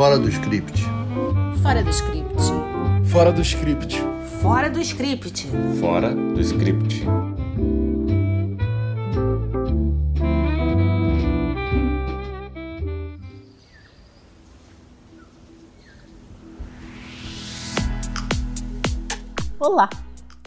Fora do script. Fora do script. Fora do script. Fora do script. Fora do script. Olá!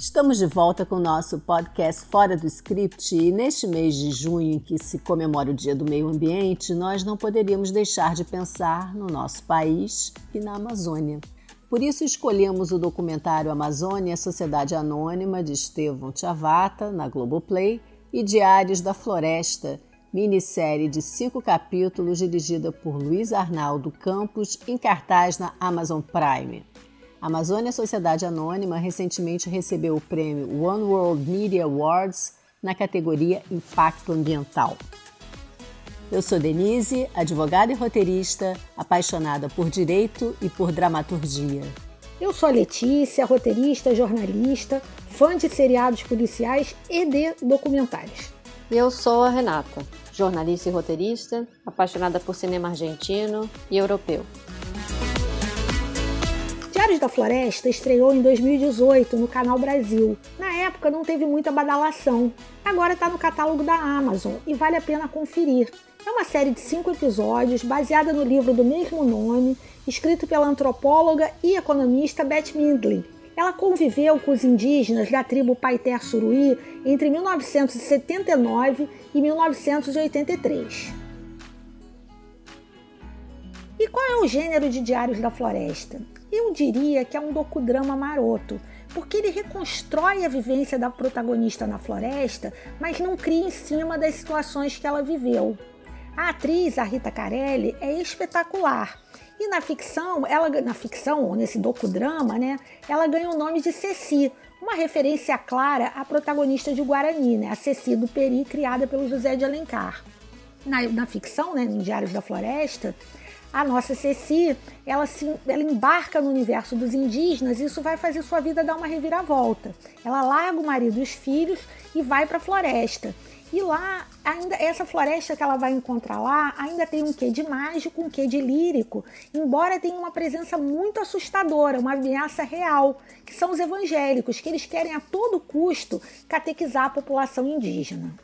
Estamos de volta com o nosso podcast Fora do Script e neste mês de junho, em que se comemora o Dia do Meio Ambiente, nós não poderíamos deixar de pensar no nosso país e na Amazônia. Por isso escolhemos o documentário Amazônia Sociedade Anônima de Estevão Chavata, na Globoplay, e Diários da Floresta, minissérie de cinco capítulos dirigida por Luiz Arnaldo Campos, em cartaz na Amazon Prime. A Amazônia Sociedade Anônima recentemente recebeu o prêmio One World Media Awards na categoria Impacto Ambiental. Eu sou Denise, advogada e roteirista, apaixonada por direito e por dramaturgia. Eu sou a Letícia, roteirista, jornalista, fã de seriados policiais e de documentários. Eu sou a Renata, jornalista e roteirista, apaixonada por cinema argentino e europeu. Diários da Floresta estreou em 2018 no Canal Brasil. Na época não teve muita badalação. Agora está no catálogo da Amazon e vale a pena conferir. É uma série de cinco episódios baseada no livro do mesmo nome, escrito pela antropóloga e economista Beth Mindley. Ela conviveu com os indígenas da tribo Paiter Suruí entre 1979 e 1983. E qual é o gênero de Diários da Floresta? Eu diria que é um docudrama maroto, porque ele reconstrói a vivência da protagonista na floresta, mas não cria em cima das situações que ela viveu. A atriz, a Rita Carelli, é espetacular. E na ficção, ela na ficção, ou nesse docudrama, né, ela ganha o nome de Ceci, uma referência clara à protagonista de Guarani, né, a Ceci do Peri, criada pelo José de Alencar. Na, na ficção, né, no Diários da Floresta, a nossa Ceci, ela, se, ela embarca no universo dos indígenas e isso vai fazer sua vida dar uma reviravolta. Ela larga o marido e os filhos e vai para a floresta. E lá, ainda essa floresta que ela vai encontrar lá, ainda tem um quê de mágico, um quê de lírico, embora tenha uma presença muito assustadora, uma ameaça real, que são os evangélicos, que eles querem a todo custo catequizar a população indígena.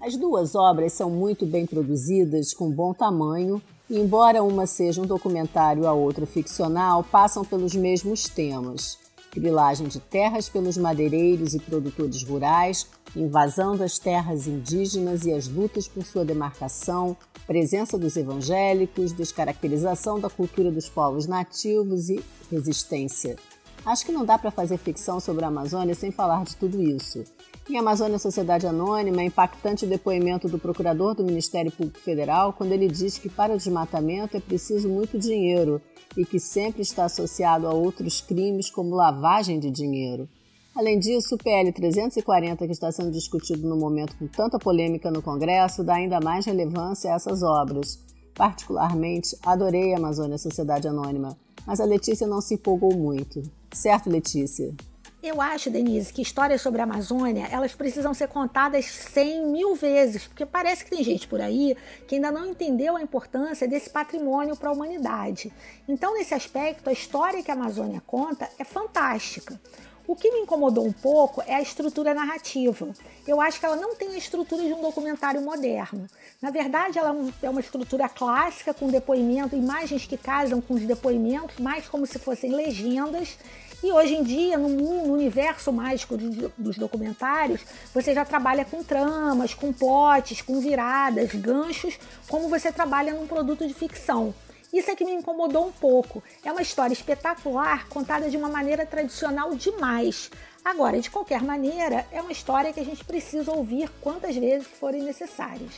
As duas obras são muito bem produzidas, com bom tamanho embora uma seja um documentário e a outra ficcional, passam pelos mesmos temas: grilagem de terras pelos madeireiros e produtores rurais, invasão das terras indígenas e as lutas por sua demarcação, presença dos evangélicos, descaracterização da cultura dos povos nativos e resistência. Acho que não dá para fazer ficção sobre a Amazônia sem falar de tudo isso. Em Amazônia Sociedade Anônima, é impactante o depoimento do procurador do Ministério Público Federal quando ele diz que para o desmatamento é preciso muito dinheiro e que sempre está associado a outros crimes como lavagem de dinheiro. Além disso, o PL 340, que está sendo discutido no momento com tanta polêmica no Congresso, dá ainda mais relevância a essas obras. Particularmente, adorei a Amazônia Sociedade Anônima, mas a Letícia não se empolgou muito. Certo, Letícia? Eu acho, Denise, que histórias sobre a Amazônia elas precisam ser contadas cem mil vezes, porque parece que tem gente por aí que ainda não entendeu a importância desse patrimônio para a humanidade. Então, nesse aspecto, a história que a Amazônia conta é fantástica. O que me incomodou um pouco é a estrutura narrativa. Eu acho que ela não tem a estrutura de um documentário moderno. Na verdade, ela é uma estrutura clássica com depoimento, imagens que casam com os depoimentos, mais como se fossem legendas e hoje em dia, no, no universo mágico de, dos documentários, você já trabalha com tramas, com plots, com viradas, ganchos, como você trabalha num produto de ficção. Isso é que me incomodou um pouco. É uma história espetacular, contada de uma maneira tradicional demais. Agora, de qualquer maneira, é uma história que a gente precisa ouvir quantas vezes forem necessárias.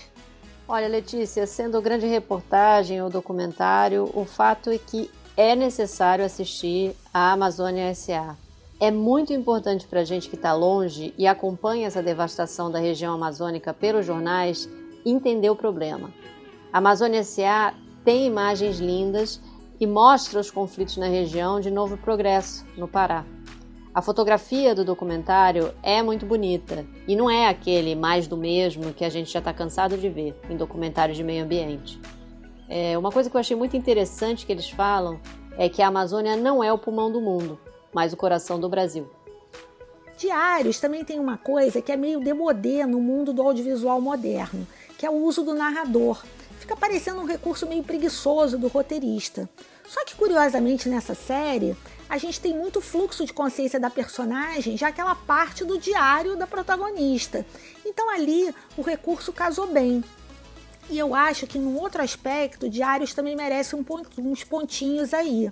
Olha, Letícia, sendo grande reportagem ou documentário, o fato é que é necessário assistir a Amazônia SA. É muito importante para a gente que está longe e acompanha essa devastação da região amazônica pelos jornais entender o problema. A Amazônia SA tem imagens lindas e mostra os conflitos na região de Novo Progresso, no Pará. A fotografia do documentário é muito bonita e não é aquele mais do mesmo que a gente já está cansado de ver em documentários de meio ambiente. É, uma coisa que eu achei muito interessante que eles falam é que a Amazônia não é o pulmão do mundo, mas o coração do Brasil. Diários também tem uma coisa que é meio demodê no mundo do audiovisual moderno, que é o uso do narrador. Fica parecendo um recurso meio preguiçoso do roteirista. Só que curiosamente nessa série, a gente tem muito fluxo de consciência da personagem, já que ela parte do diário da protagonista. Então ali o recurso casou bem. E eu acho que num outro aspecto, Diários também merece um uns pontinhos aí.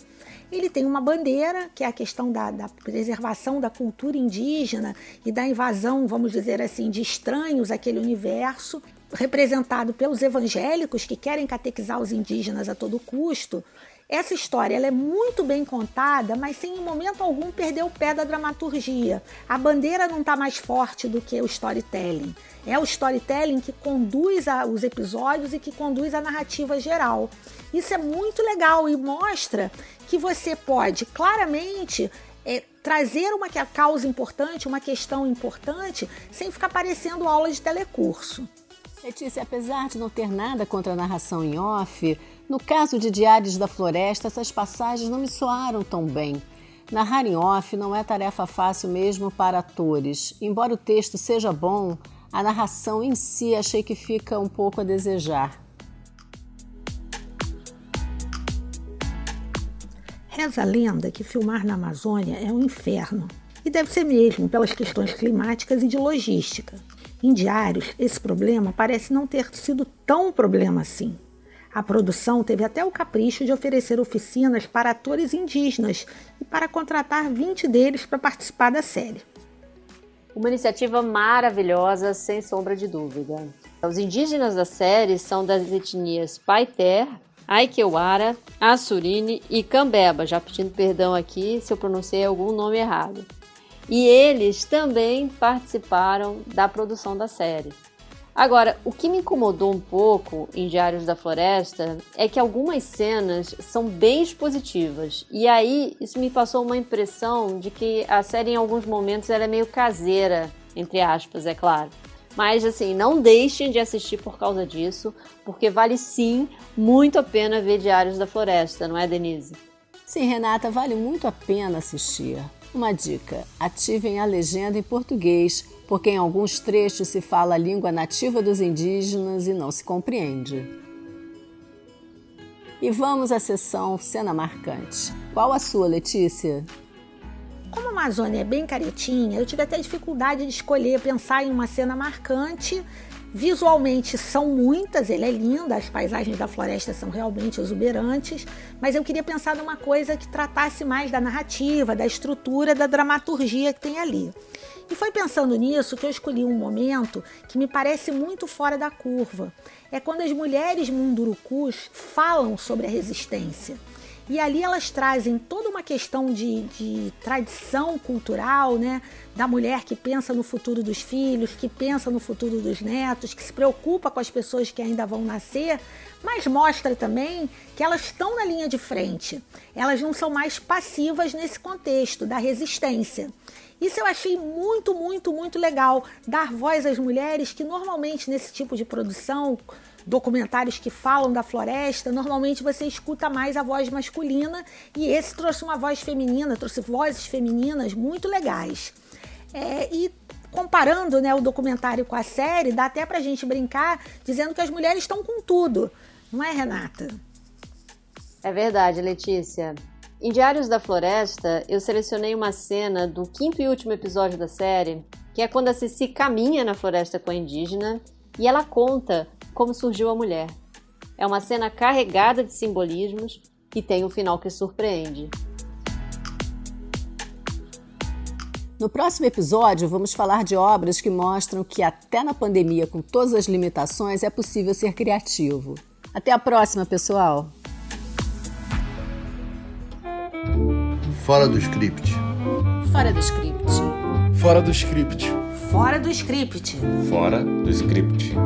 Ele tem uma bandeira, que é a questão da, da, preservação da cultura indígena e da invasão, vamos dizer assim, de estranhos àquele universo, representado pelos evangélicos que querem catequizar os indígenas a todo custo. Essa história ela é muito bem contada, mas sem em momento algum perder o pé da dramaturgia. A bandeira não está mais forte do que o storytelling. É o storytelling que conduz os episódios e que conduz a narrativa geral. Isso é muito legal e mostra que você pode claramente é, trazer uma causa importante, uma questão importante, sem ficar parecendo aula de telecurso. Letícia, apesar de não ter nada contra a narração em off, no caso de Diários da Floresta, essas passagens não me soaram tão bem. Narrar em off não é tarefa fácil mesmo para atores. Embora o texto seja bom, a narração em si achei que fica um pouco a desejar. Reza a lenda que filmar na Amazônia é um inferno. E deve ser mesmo, pelas questões climáticas e de logística. Em diários, esse problema parece não ter sido tão problema assim. A produção teve até o capricho de oferecer oficinas para atores indígenas e para contratar 20 deles para participar da série. Uma iniciativa maravilhosa, sem sombra de dúvida. Os indígenas da série são das etnias Paiter, Aikewara, Assurine e Cambeba, já pedindo perdão aqui se eu pronunciei algum nome errado. E eles também participaram da produção da série. Agora, o que me incomodou um pouco em Diários da Floresta é que algumas cenas são bem expositivas. E aí, isso me passou uma impressão de que a série, em alguns momentos, ela é meio caseira, entre aspas, é claro. Mas, assim, não deixem de assistir por causa disso, porque vale sim muito a pena ver Diários da Floresta, não é, Denise? Sim, Renata, vale muito a pena assistir. Uma dica: ativem a legenda em português porque em alguns trechos se fala a língua nativa dos indígenas e não se compreende. E vamos à sessão cena marcante. Qual a sua, Letícia? Como a Amazônia é bem caretinha, eu tive até dificuldade de escolher, pensar em uma cena marcante. Visualmente são muitas, ele é linda, as paisagens da floresta são realmente exuberantes, mas eu queria pensar numa coisa que tratasse mais da narrativa, da estrutura, da dramaturgia que tem ali. E foi pensando nisso que eu escolhi um momento que me parece muito fora da curva. É quando as mulheres mundurucus falam sobre a resistência. E ali elas trazem toda uma questão de, de, tradição cultural, né? Da mulher que pensa no futuro dos filhos, que pensa no futuro dos netos, que se preocupa com as pessoas que ainda vão nascer, mas mostra também que elas estão na linha de frente. Elas não são mais passivas nesse contexto da resistência. Isso eu achei muito, muito, muito legal. Dar voz às mulheres que normalmente nesse tipo de produção, documentários que falam da floresta, normalmente você escuta mais a voz masculina e esse trouxe uma voz feminina, trouxe vozes femininas muito legais. É, e comparando né, o documentário com a série, dá até pra gente brincar dizendo que as mulheres estão com tudo. Não é, Renata? É verdade, Letícia. Em Diários da Floresta, eu selecionei uma cena do quinto e último episódio da série, que é quando a Cici caminha na floresta com a indígena e ela conta como surgiu a mulher. É uma cena carregada de simbolismos e tem um final que surpreende. No próximo episódio, vamos falar de obras que mostram que, até na pandemia, com todas as limitações, é possível ser criativo. Até a próxima, pessoal! Fora do script. Fora do script. Fora do script. Fora do script. Fora do script.